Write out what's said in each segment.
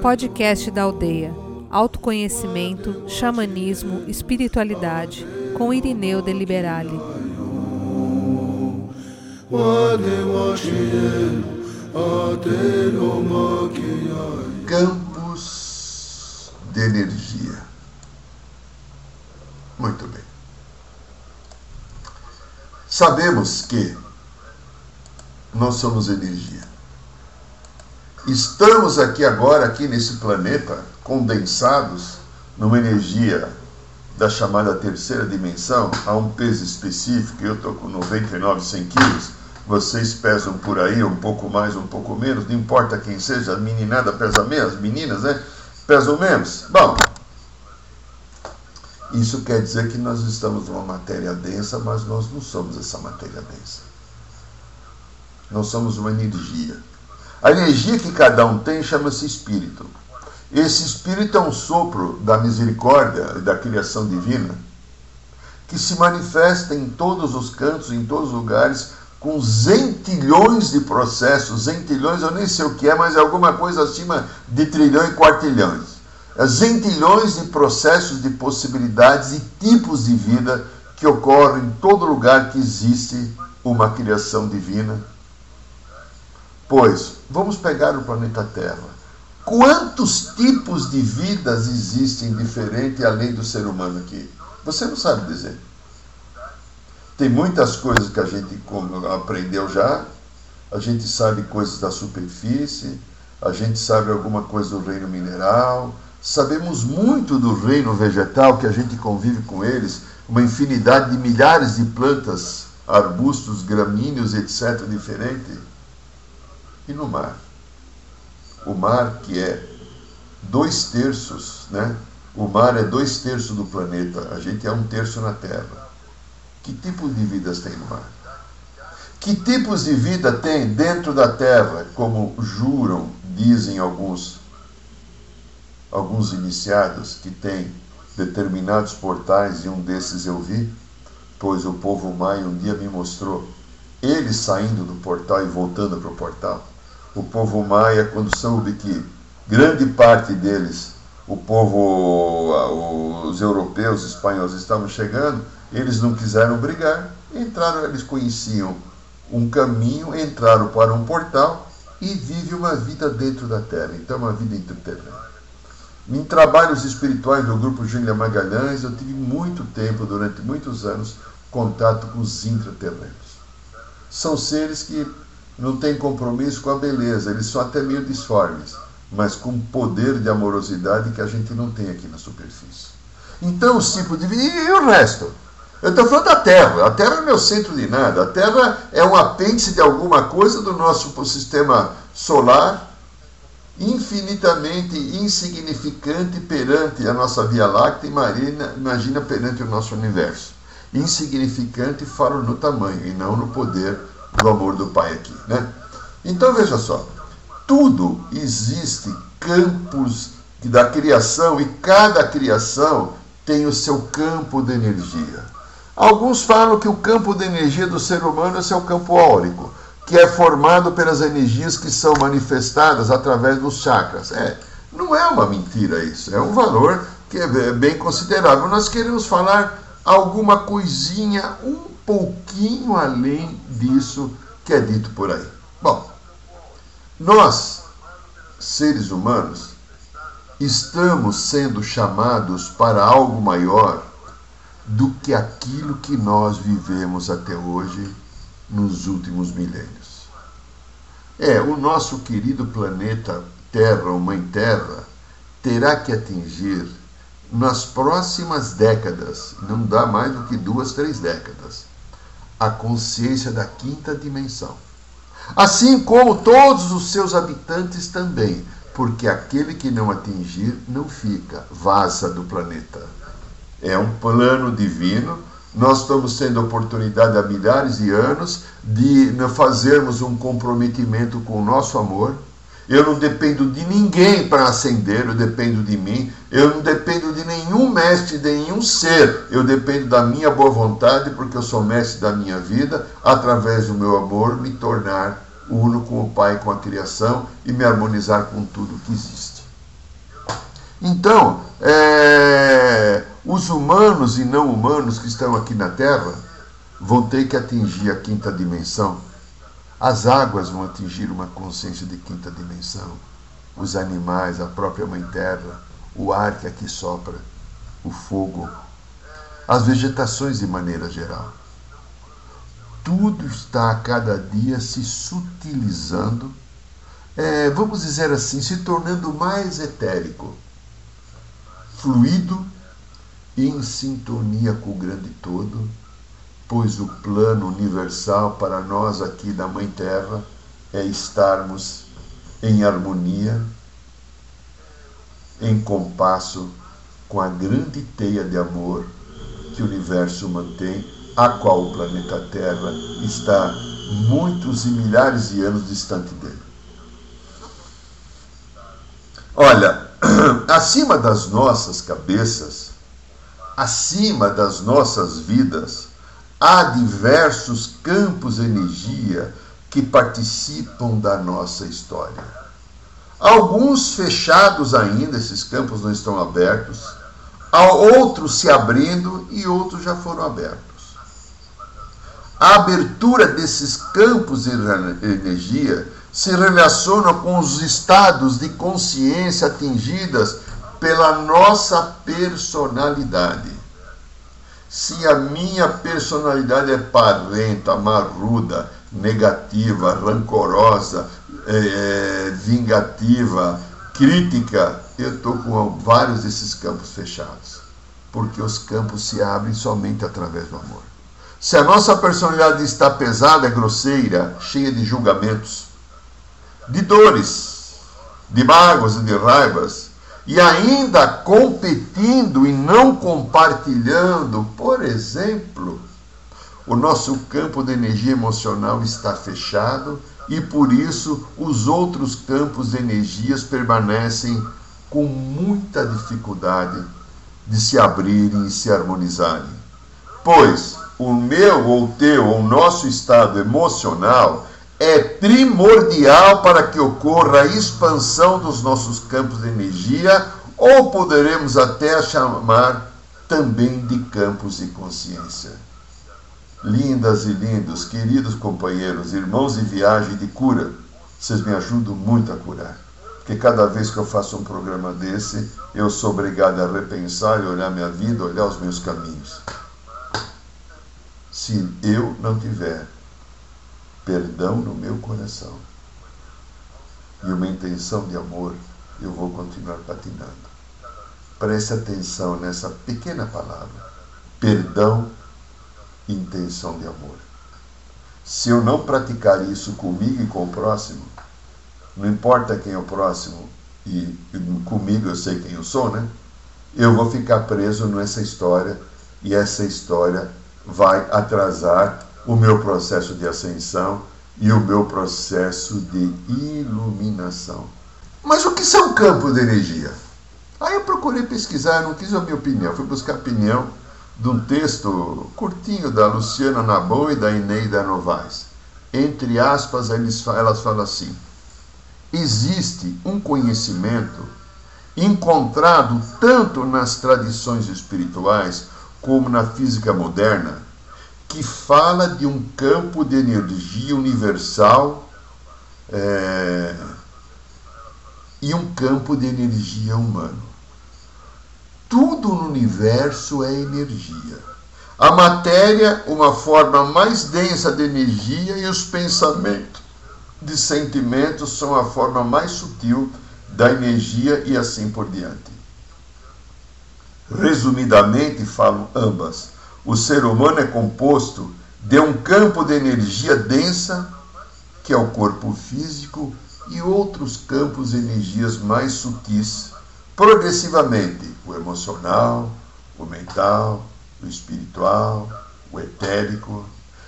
Podcast da Aldeia. Autoconhecimento, xamanismo, espiritualidade, com Irineu de Liberale. Campos de energia. Muito bem. Sabemos que nós somos energia. Estamos aqui agora, aqui nesse planeta, condensados numa energia da chamada terceira dimensão, a um peso específico, eu estou com 99, 100 quilos, vocês pesam por aí um pouco mais, um pouco menos, não importa quem seja, a meninada pesa menos, as meninas, né? Pesam menos. Bom, isso quer dizer que nós estamos numa matéria densa, mas nós não somos essa matéria densa. Nós somos uma energia. A energia que cada um tem chama-se espírito. Esse espírito é um sopro da misericórdia e da criação divina que se manifesta em todos os cantos, em todos os lugares, com zentilhões de processos. Zentilhões, eu nem sei o que é, mas é alguma coisa acima de trilhão e quartilhões. É zentilhões de processos, de possibilidades e tipos de vida que ocorrem em todo lugar que existe uma criação divina Pois, vamos pegar o planeta Terra. Quantos tipos de vidas existem diferentes além do ser humano aqui? Você não sabe dizer. Tem muitas coisas que a gente aprendeu já, a gente sabe coisas da superfície, a gente sabe alguma coisa do reino mineral, sabemos muito do reino vegetal, que a gente convive com eles, uma infinidade de milhares de plantas, arbustos, gramíneos, etc., diferentes e no mar. O mar que é dois terços, né? O mar é dois terços do planeta, a gente é um terço na Terra. Que tipo de vidas tem no mar? Que tipos de vida tem dentro da Terra, como juram, dizem alguns alguns iniciados que têm determinados portais e um desses eu vi, pois o povo maia um dia me mostrou ele saindo do portal e voltando para o portal o povo maia, quando soube que grande parte deles, o povo, os europeus, os espanhóis estavam chegando, eles não quiseram brigar, entraram, eles conheciam um caminho, entraram para um portal e vive uma vida dentro da terra, então uma vida interterrena. Em trabalhos espirituais do grupo Júlia Magalhães, eu tive muito tempo, durante muitos anos, contato com os intraterrenos. São seres que não têm compromisso com a beleza, eles são até meio disformes, mas com poder de amorosidade que a gente não tem aqui na superfície. Então, os tipos de vida. E o resto? Eu estou falando da Terra. A Terra não é o centro de nada. A Terra é um apêndice de alguma coisa do nosso sistema solar, infinitamente insignificante perante a nossa Via Láctea. Imagina, imagina perante o nosso universo. Insignificante falo no tamanho e não no poder do amor do Pai aqui. Né? Então veja só, tudo existe campos da criação e cada criação tem o seu campo de energia. Alguns falam que o campo de energia do ser humano é seu campo áurico, que é formado pelas energias que são manifestadas através dos chakras. É, não é uma mentira isso, é um valor que é bem considerável. Nós queremos falar alguma coisinha um pouquinho além disso que é dito por aí. Bom, nós, seres humanos, estamos sendo chamados para algo maior do que aquilo que nós vivemos até hoje nos últimos milênios. É, o nosso querido planeta Terra, ou Mãe Terra, terá que atingir nas próximas décadas, não dá mais do que duas, três décadas, a consciência da quinta dimensão. Assim como todos os seus habitantes também, porque aquele que não atingir não fica, vaza do planeta. É um plano divino. Nós estamos tendo a oportunidade há milhares de anos de fazermos um comprometimento com o nosso amor, eu não dependo de ninguém para ascender, eu dependo de mim. Eu não dependo de nenhum mestre, de nenhum ser. Eu dependo da minha boa vontade, porque eu sou mestre da minha vida, através do meu amor, me tornar uno com o Pai, com a criação e me harmonizar com tudo que existe. Então, é, os humanos e não humanos que estão aqui na Terra vão ter que atingir a quinta dimensão. As águas vão atingir uma consciência de quinta dimensão. Os animais, a própria Mãe Terra, o ar que aqui sopra, o fogo, as vegetações de maneira geral. Tudo está a cada dia se sutilizando, é, vamos dizer assim, se tornando mais etérico, fluido e em sintonia com o grande todo, pois o plano universal para nós aqui da Mãe Terra é estarmos em harmonia, em compasso com a grande teia de amor que o universo mantém, a qual o planeta Terra está muitos e milhares de anos distante dele. Olha, acima das nossas cabeças, acima das nossas vidas, há diversos campos de energia que participam da nossa história. Alguns fechados ainda, esses campos não estão abertos, outros se abrindo e outros já foram abertos. A abertura desses campos de energia se relaciona com os estados de consciência atingidas pela nossa personalidade. Se a minha personalidade é parenta, marruda, negativa, rancorosa, é, vingativa, crítica, eu estou com vários desses campos fechados. Porque os campos se abrem somente através do amor. Se a nossa personalidade está pesada, grosseira, cheia de julgamentos, de dores, de mágoas e de raivas, e ainda competindo e não compartilhando, por exemplo, o nosso campo de energia emocional está fechado e por isso os outros campos de energias permanecem com muita dificuldade de se abrirem e se harmonizarem. Pois o meu ou teu ou nosso estado emocional é primordial para que ocorra a expansão dos nossos campos de energia, ou poderemos até chamar também de campos de consciência. Lindas e lindos, queridos companheiros, irmãos de viagem de cura, vocês me ajudam muito a curar. Porque cada vez que eu faço um programa desse, eu sou obrigado a repensar e olhar minha vida, olhar os meus caminhos. Se eu não tiver perdão no meu coração e uma intenção de amor, eu vou continuar patinando. Preste atenção nessa pequena palavra: perdão intenção de amor. Se eu não praticar isso comigo e com o próximo, não importa quem é o próximo, e comigo eu sei quem eu sou, né? Eu vou ficar preso nessa história e essa história vai atrasar o meu processo de ascensão e o meu processo de iluminação. Mas o que são campos de energia? Aí eu procurei pesquisar, não quis a minha opinião, fui buscar a opinião de um texto curtinho da Luciana Nabon e da Ineida Novaes. Entre aspas, elas falam assim: existe um conhecimento encontrado tanto nas tradições espirituais como na física moderna que fala de um campo de energia universal é, e um campo de energia humano. Tudo no universo é energia. A matéria, uma forma mais densa de energia, e os pensamentos de sentimentos são a forma mais sutil da energia e assim por diante. Resumidamente, falam ambas o ser humano é composto de um campo de energia densa, que é o corpo físico, e outros campos de energias mais sutis, progressivamente o emocional, o mental, o espiritual, o etérico.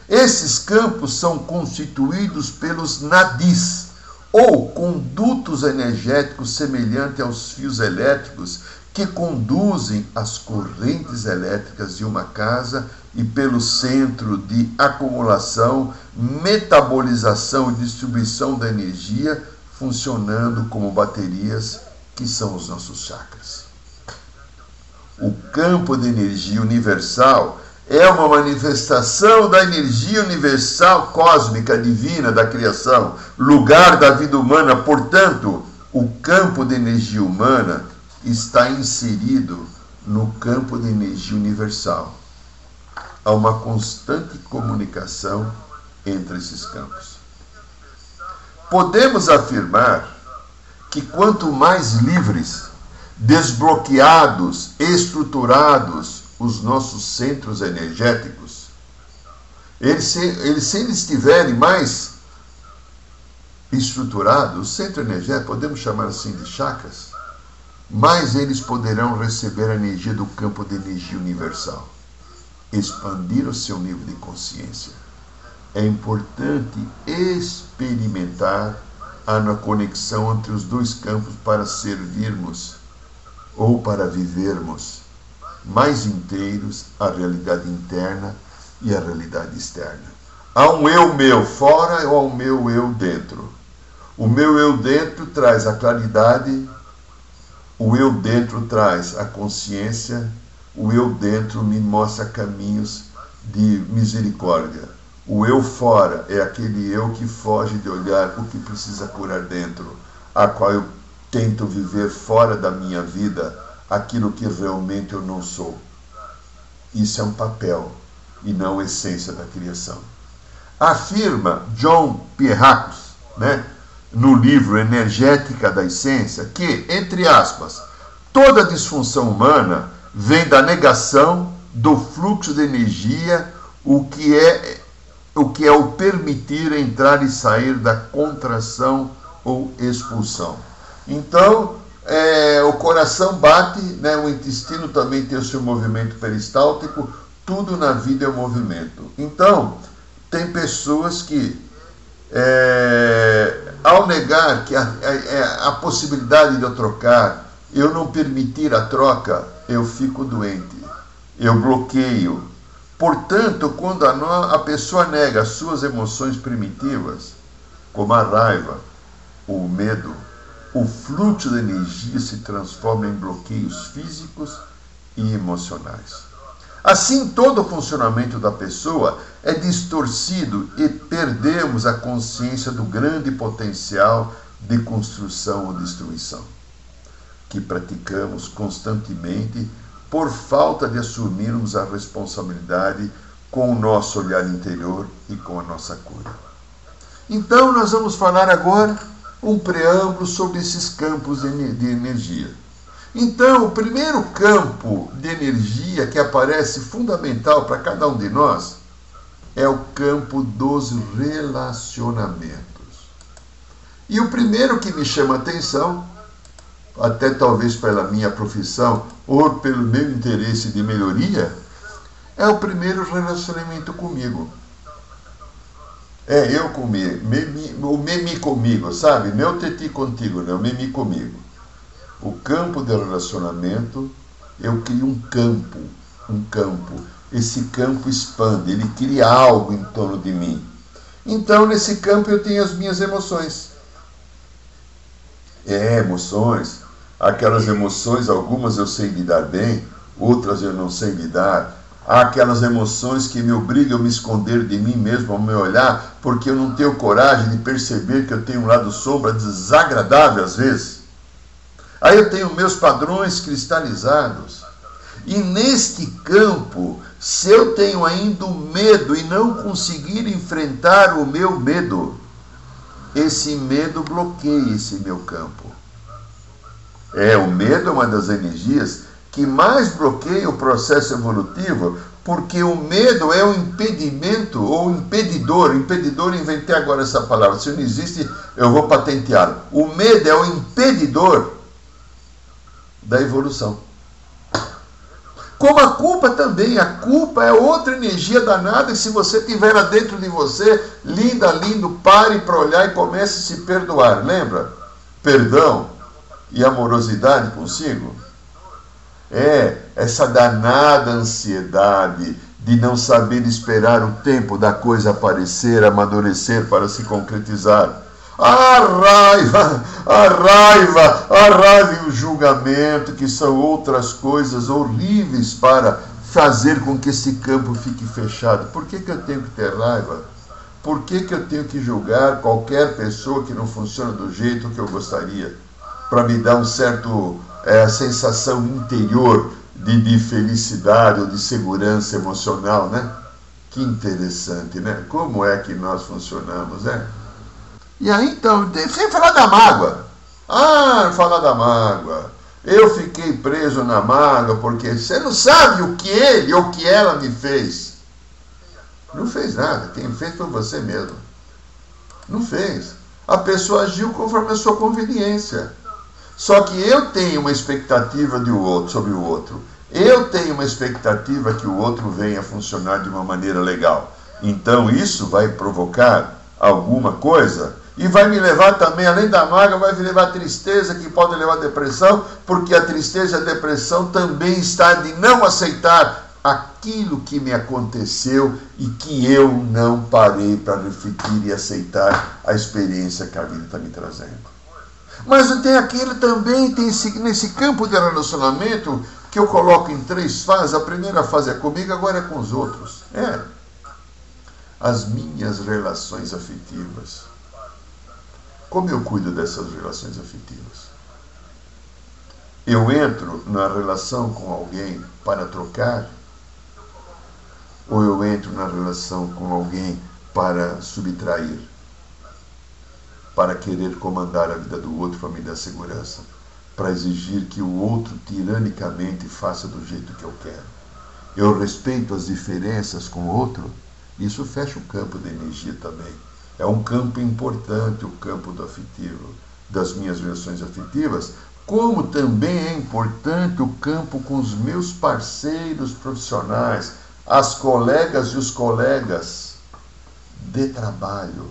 Esses campos são constituídos pelos nadis, ou condutos energéticos semelhantes aos fios elétricos que conduzem as correntes elétricas de uma casa e pelo centro de acumulação, metabolização e distribuição da energia, funcionando como baterias que são os nossos chakras. O campo de energia universal é uma manifestação da energia universal cósmica divina da criação, lugar da vida humana, portanto, o campo de energia humana está inserido no campo de energia universal. Há uma constante comunicação entre esses campos. Podemos afirmar que quanto mais livres, desbloqueados, estruturados os nossos centros energéticos, eles, se, eles, se eles estiverem mais estruturados, o centro energético, podemos chamar assim de chakras, mais eles poderão receber a energia do campo de energia universal, expandir o seu nível de consciência. É importante experimentar a conexão entre os dois campos para servirmos ou para vivermos mais inteiros a realidade interna e a realidade externa. Há um eu meu fora ou há um meu eu dentro. O meu eu dentro traz a claridade, o eu dentro traz a consciência, o eu dentro me mostra caminhos de misericórdia. O eu fora é aquele eu que foge de olhar o que precisa curar dentro, a qual eu tento viver fora da minha vida aquilo que realmente eu não sou. Isso é um papel e não essência da criação. Afirma John Pierracos, né, no livro Energética da Essência, que, entre aspas, toda disfunção humana vem da negação do fluxo de energia, o que é o que é o permitir entrar e sair da contração ou expulsão. Então, é, o coração bate, né, o intestino também tem o seu movimento peristáltico, tudo na vida é movimento. Então, tem pessoas que, é, ao negar que a, a, a possibilidade de eu trocar, eu não permitir a troca, eu fico doente, eu bloqueio. Portanto, quando a, a pessoa nega as suas emoções primitivas, como a raiva, o medo, o fluxo de energia se transforma em bloqueios físicos e emocionais. Assim, todo o funcionamento da pessoa é distorcido e perdemos a consciência do grande potencial de construção ou destruição que praticamos constantemente por falta de assumirmos a responsabilidade com o nosso olhar interior e com a nossa cura. Então, nós vamos falar agora um preâmbulo sobre esses campos de energia. Então, o primeiro campo de energia que aparece fundamental para cada um de nós é o campo dos relacionamentos. E o primeiro que me chama atenção, até talvez pela minha profissão ou pelo meu interesse de melhoria, é o primeiro relacionamento comigo. É eu comigo, o memi comigo, sabe? Meu teti contigo, não, memi comigo. O campo de relacionamento, eu crio um campo, um campo. Esse campo expande, ele cria algo em torno de mim. Então, nesse campo, eu tenho as minhas emoções. É, emoções. Aquelas emoções, algumas eu sei lidar bem, outras eu não sei lidar Há aquelas emoções que me obrigam a me esconder de mim mesmo, ao me olhar, porque eu não tenho coragem de perceber que eu tenho um lado sombra desagradável às vezes. Aí eu tenho meus padrões cristalizados. E neste campo, se eu tenho ainda o medo e não conseguir enfrentar o meu medo, esse medo bloqueia esse meu campo. É, o medo é uma das energias que mais bloqueia o processo evolutivo, porque o medo é um impedimento ou impedidor. Impedidor, inventei agora essa palavra. Se não existe, eu vou patentear. O medo é o impedidor da evolução. Como a culpa também, a culpa é outra energia danada, e se você tiver lá dentro de você, linda, lindo, pare para olhar e comece a se perdoar. Lembra? Perdão e amorosidade consigo. É, essa danada ansiedade de não saber esperar o tempo da coisa aparecer, amadurecer para se concretizar. A raiva, a raiva, a raiva e o julgamento, que são outras coisas horríveis para fazer com que esse campo fique fechado. Por que, que eu tenho que ter raiva? Por que, que eu tenho que julgar qualquer pessoa que não funciona do jeito que eu gostaria? Para me dar um certo é, sensação interior de, de felicidade ou de segurança emocional, né? Que interessante, né? Como é que nós funcionamos, né? E aí então, sem falar da mágoa. Ah, falar da mágoa. Eu fiquei preso na mágoa porque você não sabe o que ele ou o que ela me fez. Não fez nada. Quem fez foi você mesmo. Não fez. A pessoa agiu conforme a sua conveniência. Só que eu tenho uma expectativa de outro, sobre o outro. Eu tenho uma expectativa que o outro venha funcionar de uma maneira legal. Então isso vai provocar alguma coisa e vai me levar também, além da mágoa, vai me levar a tristeza, que pode levar a depressão, porque a tristeza e a depressão também está de não aceitar aquilo que me aconteceu e que eu não parei para refletir e aceitar a experiência que a vida está me trazendo. Mas tem aquele também, tem esse, nesse campo de relacionamento, que eu coloco em três fases. A primeira fase é comigo, agora é com os outros. É. As minhas relações afetivas. Como eu cuido dessas relações afetivas? Eu entro na relação com alguém para trocar? Ou eu entro na relação com alguém para subtrair? Para querer comandar a vida do outro para me dar segurança? Para exigir que o outro tiranicamente faça do jeito que eu quero? Eu respeito as diferenças com o outro? Isso fecha o campo de energia também. É um campo importante, o campo do afetivo, das minhas relações afetivas, como também é importante o campo com os meus parceiros profissionais, as colegas e os colegas de trabalho.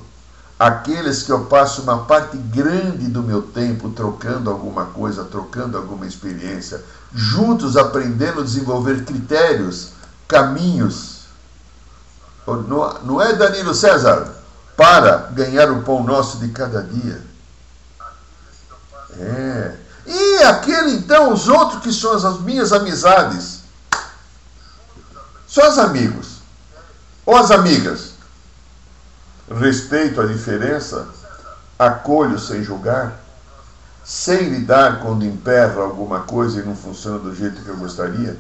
Aqueles que eu passo uma parte grande do meu tempo trocando alguma coisa, trocando alguma experiência, juntos aprendendo a desenvolver critérios, caminhos. Não é Danilo César? Para ganhar o pão nosso de cada dia. É. E aquele então, os outros que são as minhas amizades. Só os amigos. Ou as amigas. Respeito a diferença, acolho sem julgar, sem lidar quando emperra alguma coisa e não funciona do jeito que eu gostaria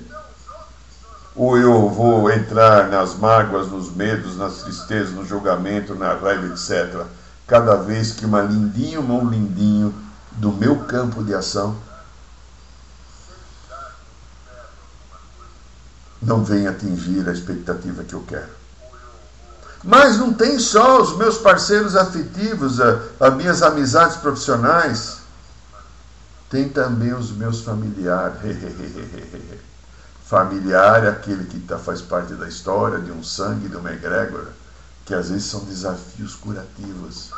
ou eu vou entrar nas mágoas, nos medos, nas tristezas, no julgamento, na raiva, etc. Cada vez que uma lindinha ou um lindinho do meu campo de ação não vem atingir a expectativa que eu quero. Mas não tem só os meus parceiros afetivos, as minhas amizades profissionais, tem também os meus familiares. Familiar é aquele que tá, faz parte da história, de um sangue, de uma egrégora, que às vezes são desafios curativos.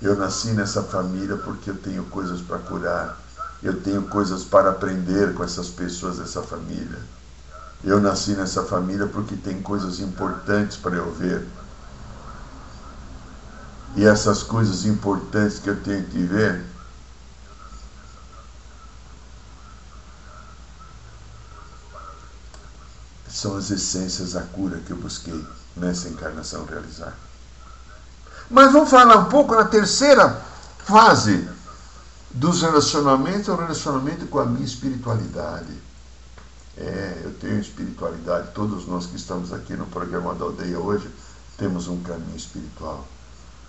Eu nasci nessa família porque eu tenho coisas para curar, eu tenho coisas para aprender com essas pessoas dessa família. Eu nasci nessa família porque tem coisas importantes para eu ver. E essas coisas importantes que eu tenho que ver, são as essências da cura que eu busquei nessa encarnação realizar. Mas vamos falar um pouco na terceira fase dos relacionamentos, é o relacionamento com a minha espiritualidade. É, eu tenho espiritualidade, todos nós que estamos aqui no programa da aldeia hoje temos um caminho espiritual.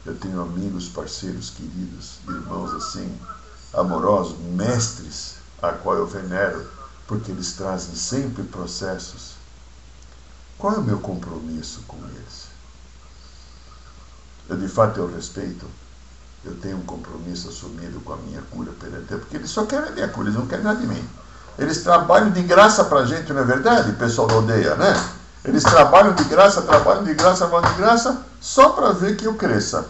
Eu tenho amigos, parceiros, queridos, irmãos assim, amorosos, mestres, a qual eu venero, porque eles trazem sempre processos qual é o meu compromisso com eles? Eu de fato eu respeito. Eu tenho um compromisso assumido com a minha cura perante porque eles só querem a minha cura, eles não querem nada de mim. Eles trabalham de graça para a gente, não é verdade, pessoal da aldeia, né? Eles trabalham de graça, trabalham de graça, trabalham de graça, só para ver que eu cresça.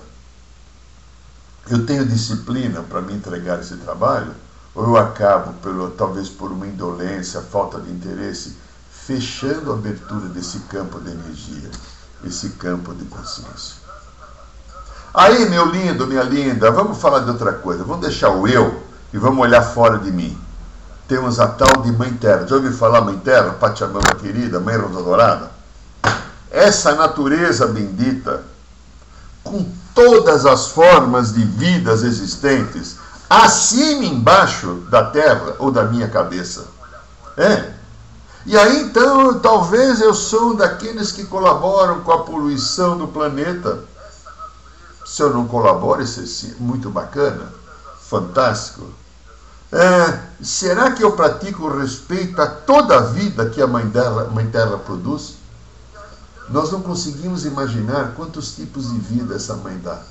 Eu tenho disciplina para me entregar esse trabalho, ou eu acabo, pelo, talvez por uma indolência, falta de interesse, fechando a abertura desse campo de energia, esse campo de consciência. Aí, meu lindo, minha linda, vamos falar de outra coisa. Vamos deixar o eu e vamos olhar fora de mim. Temos a tal de Mãe Terra. Já ouviu falar Mãe Terra? Pachamama querida, Mãe Rosa Dourada? Essa natureza bendita, com todas as formas de vidas existentes, acima embaixo da terra ou da minha cabeça. É. E aí então, talvez eu sou um daqueles que colaboram com a poluição do planeta se eu não colaboro, isso é muito bacana, fantástico. É, será que eu pratico respeito a toda a vida que a mãe, dela, mãe Terra produz? Nós não conseguimos imaginar quantos tipos de vida essa mãe dá.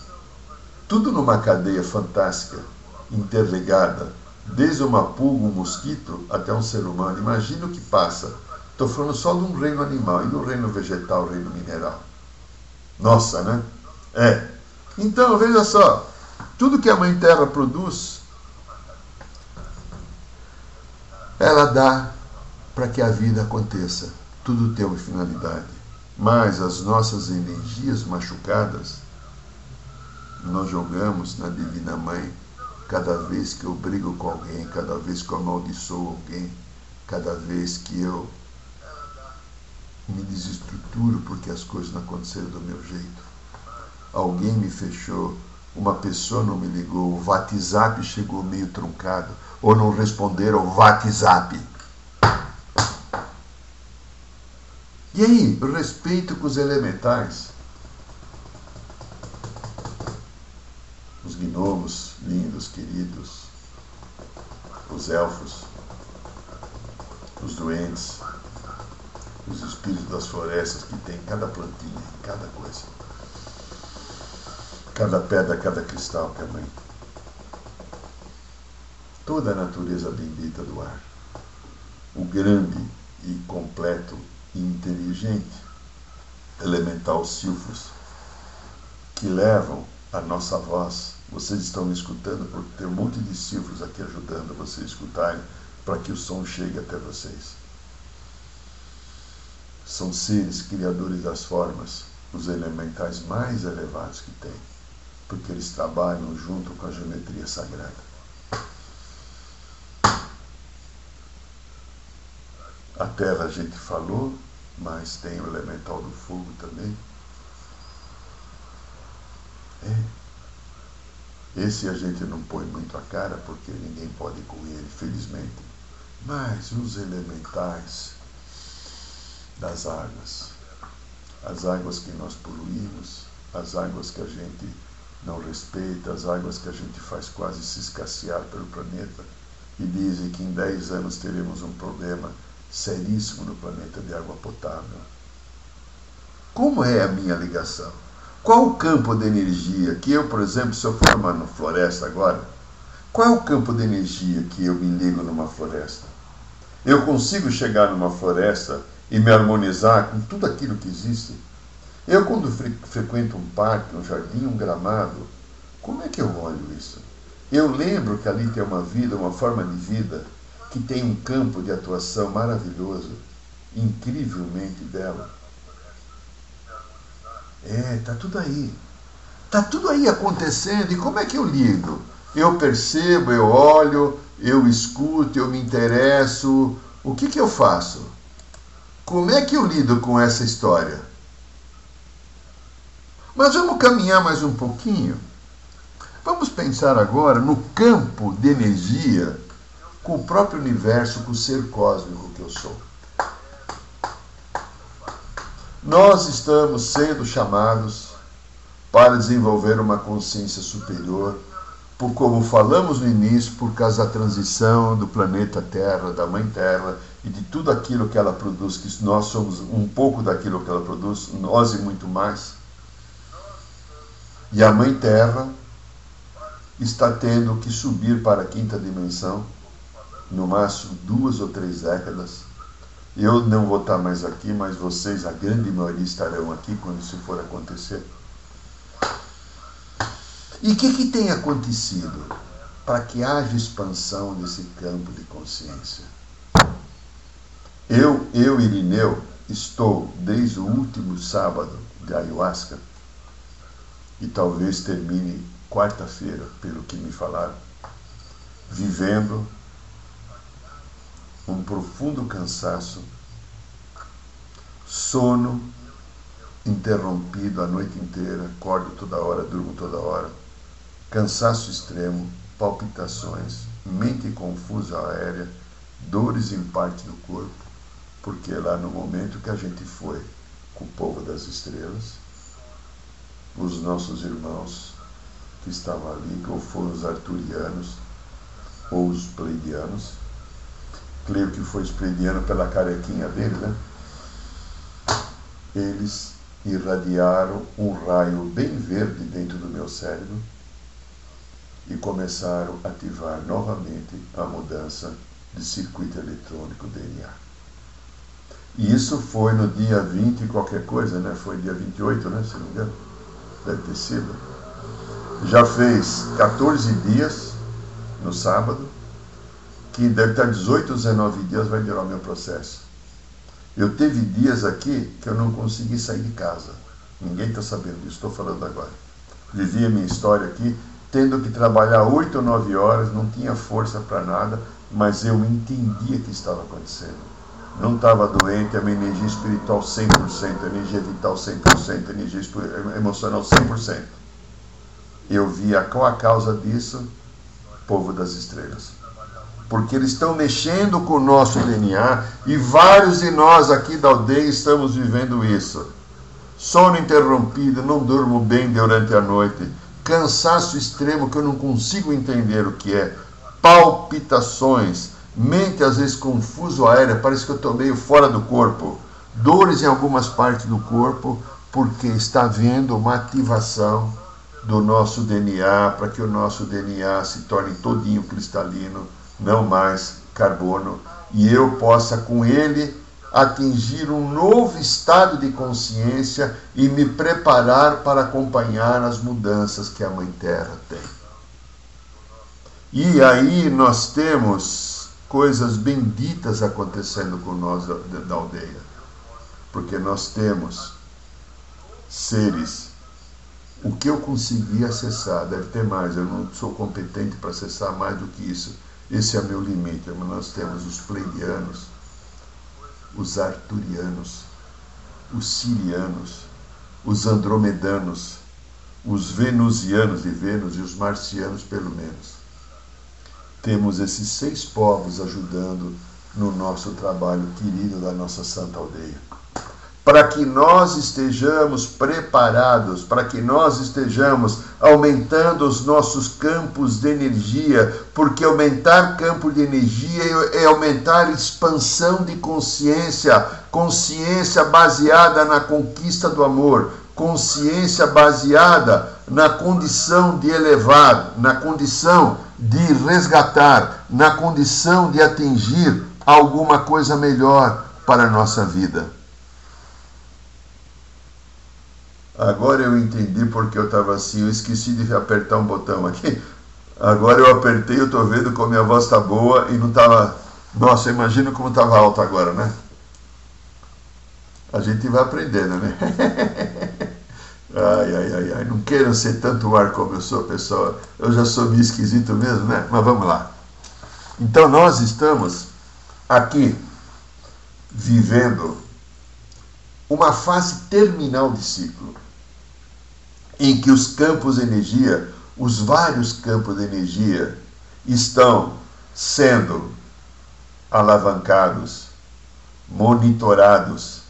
Tudo numa cadeia fantástica, interligada, desde uma pulga, um mosquito, até um ser humano. Imagina o que passa. Estou falando só de um reino animal e no reino vegetal, reino mineral. Nossa, né? É. Então, veja só, tudo que a Mãe Terra produz, ela dá para que a vida aconteça. Tudo tem uma finalidade. Mas as nossas energias machucadas, nós jogamos na Divina Mãe cada vez que eu brigo com alguém, cada vez que eu amaldiçoo alguém, cada vez que eu me desestruturo porque as coisas não aconteceram do meu jeito alguém me fechou, uma pessoa não me ligou, o WhatsApp chegou meio truncado, ou não responderam ao WhatsApp. E aí, respeito com os elementais. Os gnomos lindos, queridos, os elfos, os doentes, os espíritos das florestas que tem cada plantinha, cada coisa cada pedra, cada cristal que é mãe. Toda a natureza bendita do ar. O grande e completo e inteligente elemental silfos que levam a nossa voz. Vocês estão me escutando porque tem um monte de silfos aqui ajudando vocês a escutarem para que o som chegue até vocês. São seres criadores das formas, os elementais mais elevados que tem porque eles trabalham junto com a geometria sagrada. A terra a gente falou, mas tem o elemental do fogo também. É. Esse a gente não põe muito a cara porque ninguém pode com ele, felizmente. Mas os elementais das águas, as águas que nós poluímos, as águas que a gente não respeita as águas que a gente faz quase se escassear pelo planeta e dizem que em 10 anos teremos um problema seríssimo no planeta de água potável. Como é a minha ligação? Qual o campo de energia que eu, por exemplo, se eu for numa floresta agora, qual é o campo de energia que eu me ligo numa floresta? Eu consigo chegar numa floresta e me harmonizar com tudo aquilo que existe? Eu, quando frequento um parque, um jardim, um gramado, como é que eu olho isso? Eu lembro que ali tem uma vida, uma forma de vida, que tem um campo de atuação maravilhoso, incrivelmente belo. É, tá tudo aí. Tá tudo aí acontecendo. E como é que eu lido? Eu percebo, eu olho, eu escuto, eu me interesso. O que, que eu faço? Como é que eu lido com essa história? Mas vamos caminhar mais um pouquinho. Vamos pensar agora no campo de energia com o próprio universo, com o ser cósmico que eu sou. Nós estamos sendo chamados para desenvolver uma consciência superior, por como falamos no início, por causa da transição do planeta Terra, da Mãe Terra e de tudo aquilo que ela produz, que nós somos um pouco daquilo que ela produz, nós e muito mais. E a Mãe Terra está tendo que subir para a quinta dimensão, no máximo duas ou três décadas. Eu não vou estar mais aqui, mas vocês, a grande maioria, estarão aqui quando isso for acontecer. E o que, que tem acontecido para que haja expansão desse campo de consciência? Eu, eu, Irineu, estou desde o último sábado de ayahuasca e talvez termine quarta-feira, pelo que me falaram, vivendo um profundo cansaço, sono interrompido a noite inteira, acordo toda hora, durmo toda hora, cansaço extremo, palpitações, mente confusa aérea, dores em parte do corpo, porque lá no momento que a gente foi com o povo das estrelas, os nossos irmãos que estavam ali, ou foram os arturianos ou os pleidianos, creio que foi espreidiano pela carequinha dele, né? Eles irradiaram um raio bem verde dentro do meu cérebro e começaram a ativar novamente a mudança de circuito eletrônico DNA. E isso foi no dia 20 qualquer coisa, né? Foi dia 28, né? Se não me engano. Deve ter sido. Já fez 14 dias no sábado que deve estar 18 ou 19 dias vai durar o meu processo. Eu teve dias aqui que eu não consegui sair de casa. Ninguém está sabendo disso, estou falando agora. Vivi a minha história aqui, tendo que trabalhar 8 ou 9 horas, não tinha força para nada, mas eu entendia o que estava acontecendo. Não estava doente, a minha energia espiritual 100%, a energia vital 100%, a energia emocional 100%. Eu via qual a causa disso? Povo das estrelas porque eles estão mexendo com o nosso DNA e vários de nós aqui da aldeia estamos vivendo isso. Sono interrompido, não durmo bem durante a noite, cansaço extremo que eu não consigo entender o que é, palpitações, mente às vezes confuso aérea, parece que eu estou meio fora do corpo, dores em algumas partes do corpo, porque está havendo uma ativação do nosso DNA para que o nosso DNA se torne todinho cristalino não mais carbono, e eu possa com ele atingir um novo estado de consciência e me preparar para acompanhar as mudanças que a Mãe Terra tem. E aí nós temos coisas benditas acontecendo com nós da, da aldeia, porque nós temos seres. O que eu consegui acessar, deve ter mais, eu não sou competente para acessar mais do que isso esse é meu limite. Mas nós temos os pleidianos, os arturianos, os sirianos, os andromedanos, os venusianos de Vênus e os marcianos, pelo menos. Temos esses seis povos ajudando no nosso trabalho querido da nossa santa aldeia para que nós estejamos preparados, para que nós estejamos aumentando os nossos campos de energia, porque aumentar campo de energia é aumentar expansão de consciência, consciência baseada na conquista do amor, consciência baseada na condição de elevar, na condição de resgatar, na condição de atingir alguma coisa melhor para a nossa vida. Agora eu entendi porque eu estava assim, eu esqueci de apertar um botão aqui. Agora eu apertei, eu estou vendo como minha voz está boa e não estava. Nossa, imagina como estava alto agora, né? A gente vai aprendendo, né? Ai, ai, ai, ai. Não queiram ser tanto ar como eu sou, pessoal. Eu já sou meio esquisito mesmo, né? Mas vamos lá. Então nós estamos aqui vivendo uma fase terminal de ciclo em que os campos de energia, os vários campos de energia, estão sendo alavancados, monitorados,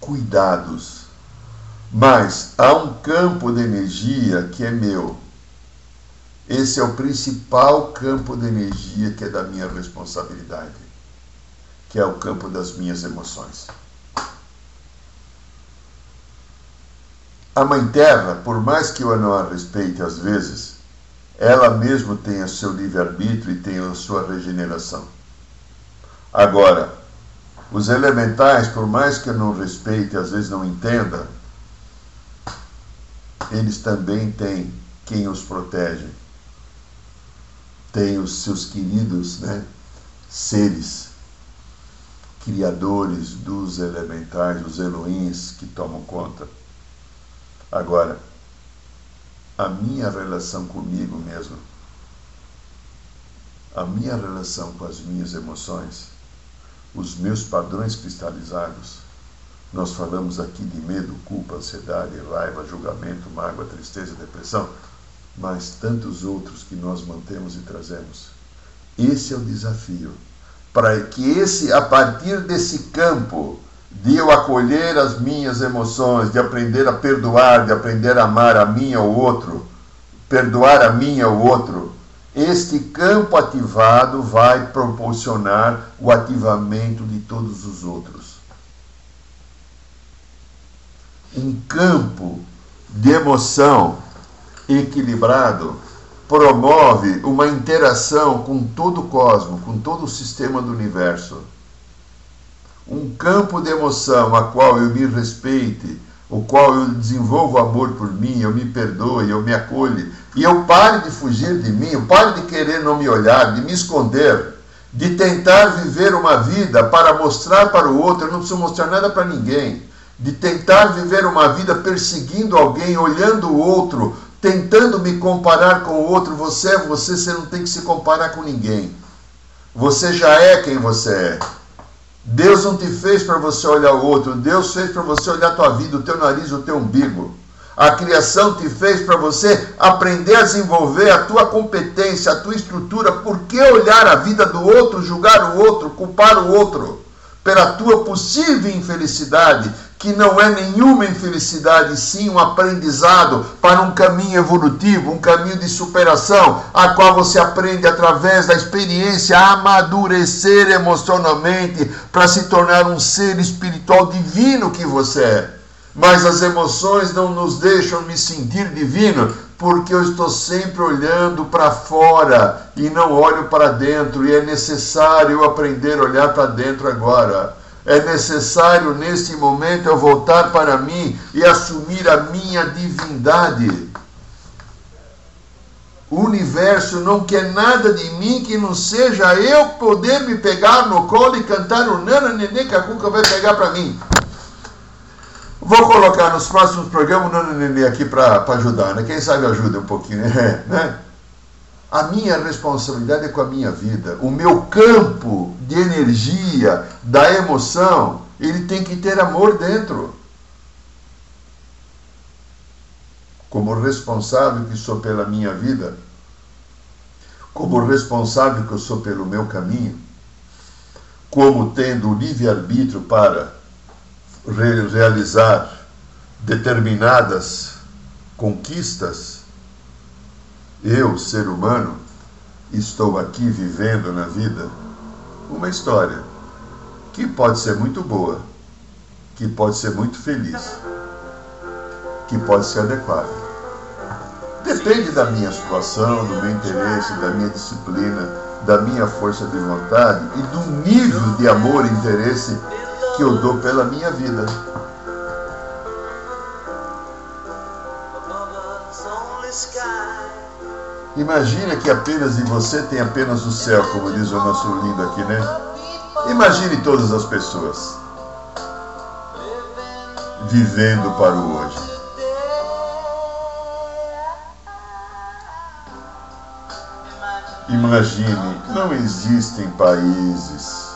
cuidados. Mas há um campo de energia que é meu. Esse é o principal campo de energia que é da minha responsabilidade, que é o campo das minhas emoções. A Mãe Terra, por mais que eu não a respeite às vezes, ela mesma tem o seu livre-arbítrio e tem a sua regeneração. Agora, os elementais, por mais que eu não respeite, às vezes não entenda, eles também têm quem os protege. Tem os seus queridos né, seres criadores dos elementais, os Elohims que tomam conta. Agora, a minha relação comigo mesmo, a minha relação com as minhas emoções, os meus padrões cristalizados, nós falamos aqui de medo, culpa, ansiedade, raiva, julgamento, mágoa, tristeza, depressão, mas tantos outros que nós mantemos e trazemos. Esse é o desafio para que esse, a partir desse campo de eu acolher as minhas emoções, de aprender a perdoar, de aprender a amar a mim ou outro, perdoar a mim ou outro, este campo ativado vai proporcionar o ativamento de todos os outros. Um campo de emoção equilibrado promove uma interação com todo o cosmo, com todo o sistema do universo. Um campo de emoção a qual eu me respeite, o qual eu desenvolvo amor por mim, eu me perdoe, eu me acolhe, e eu pare de fugir de mim, eu pare de querer não me olhar, de me esconder, de tentar viver uma vida para mostrar para o outro, eu não preciso mostrar nada para ninguém, de tentar viver uma vida perseguindo alguém, olhando o outro, tentando me comparar com o outro. Você é você, você não tem que se comparar com ninguém. Você já é quem você é. Deus não te fez para você olhar o outro, Deus fez para você olhar a tua vida, o teu nariz, o teu umbigo. A criação te fez para você aprender a desenvolver a tua competência, a tua estrutura. Por que olhar a vida do outro, julgar o outro, culpar o outro pela tua possível infelicidade que não é nenhuma infelicidade, sim um aprendizado para um caminho evolutivo, um caminho de superação, a qual você aprende através da experiência a amadurecer emocionalmente para se tornar um ser espiritual divino que você é. Mas as emoções não nos deixam me sentir divino, porque eu estou sempre olhando para fora e não olho para dentro, e é necessário aprender a olhar para dentro agora. É necessário nesse momento eu voltar para mim e assumir a minha divindade. O universo não quer nada de mim que não seja eu poder me pegar no colo e cantar o Nana Nenê que a Cuca vai pegar para mim. Vou colocar nos próximos programas o Nana Nenê aqui para ajudar, né? Quem sabe ajuda um pouquinho, né? A minha responsabilidade é com a minha vida. O meu campo de energia, da emoção, ele tem que ter amor dentro. Como responsável que sou pela minha vida, como responsável que eu sou pelo meu caminho, como tendo o livre-arbítrio para realizar determinadas conquistas, eu, ser humano, estou aqui vivendo na vida uma história que pode ser muito boa, que pode ser muito feliz, que pode ser adequada. Depende da minha situação, do meu interesse, da minha disciplina, da minha força de vontade e do nível de amor e interesse que eu dou pela minha vida. Imagine que apenas em você tem apenas o céu, como diz o nosso lindo aqui, né? Imagine todas as pessoas vivendo para o hoje. Imagine, não existem países.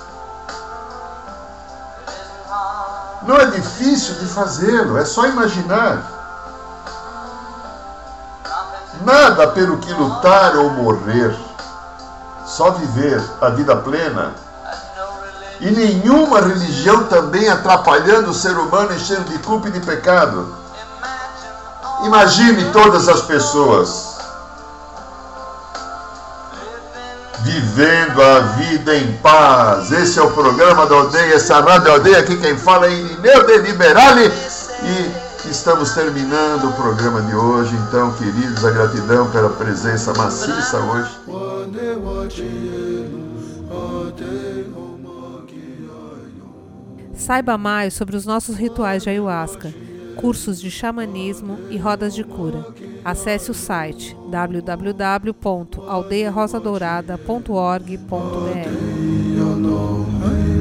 Não é difícil de fazê-lo, é só imaginar. Nada pelo que lutar ou morrer, só viver a vida plena. E nenhuma religião também atrapalhando o ser humano enchendo de culpa e de pecado. Imagine todas as pessoas vivendo a vida em paz. Esse é o programa da aldeia, essa rádio aldeia. Aqui quem fala é Irineu de Liberale. E Estamos terminando o programa de hoje, então, queridos, a gratidão pela presença maciça hoje. Saiba mais sobre os nossos rituais de ayahuasca, cursos de xamanismo e rodas de cura. Acesse o site www.aldeiarosadourada.org.br.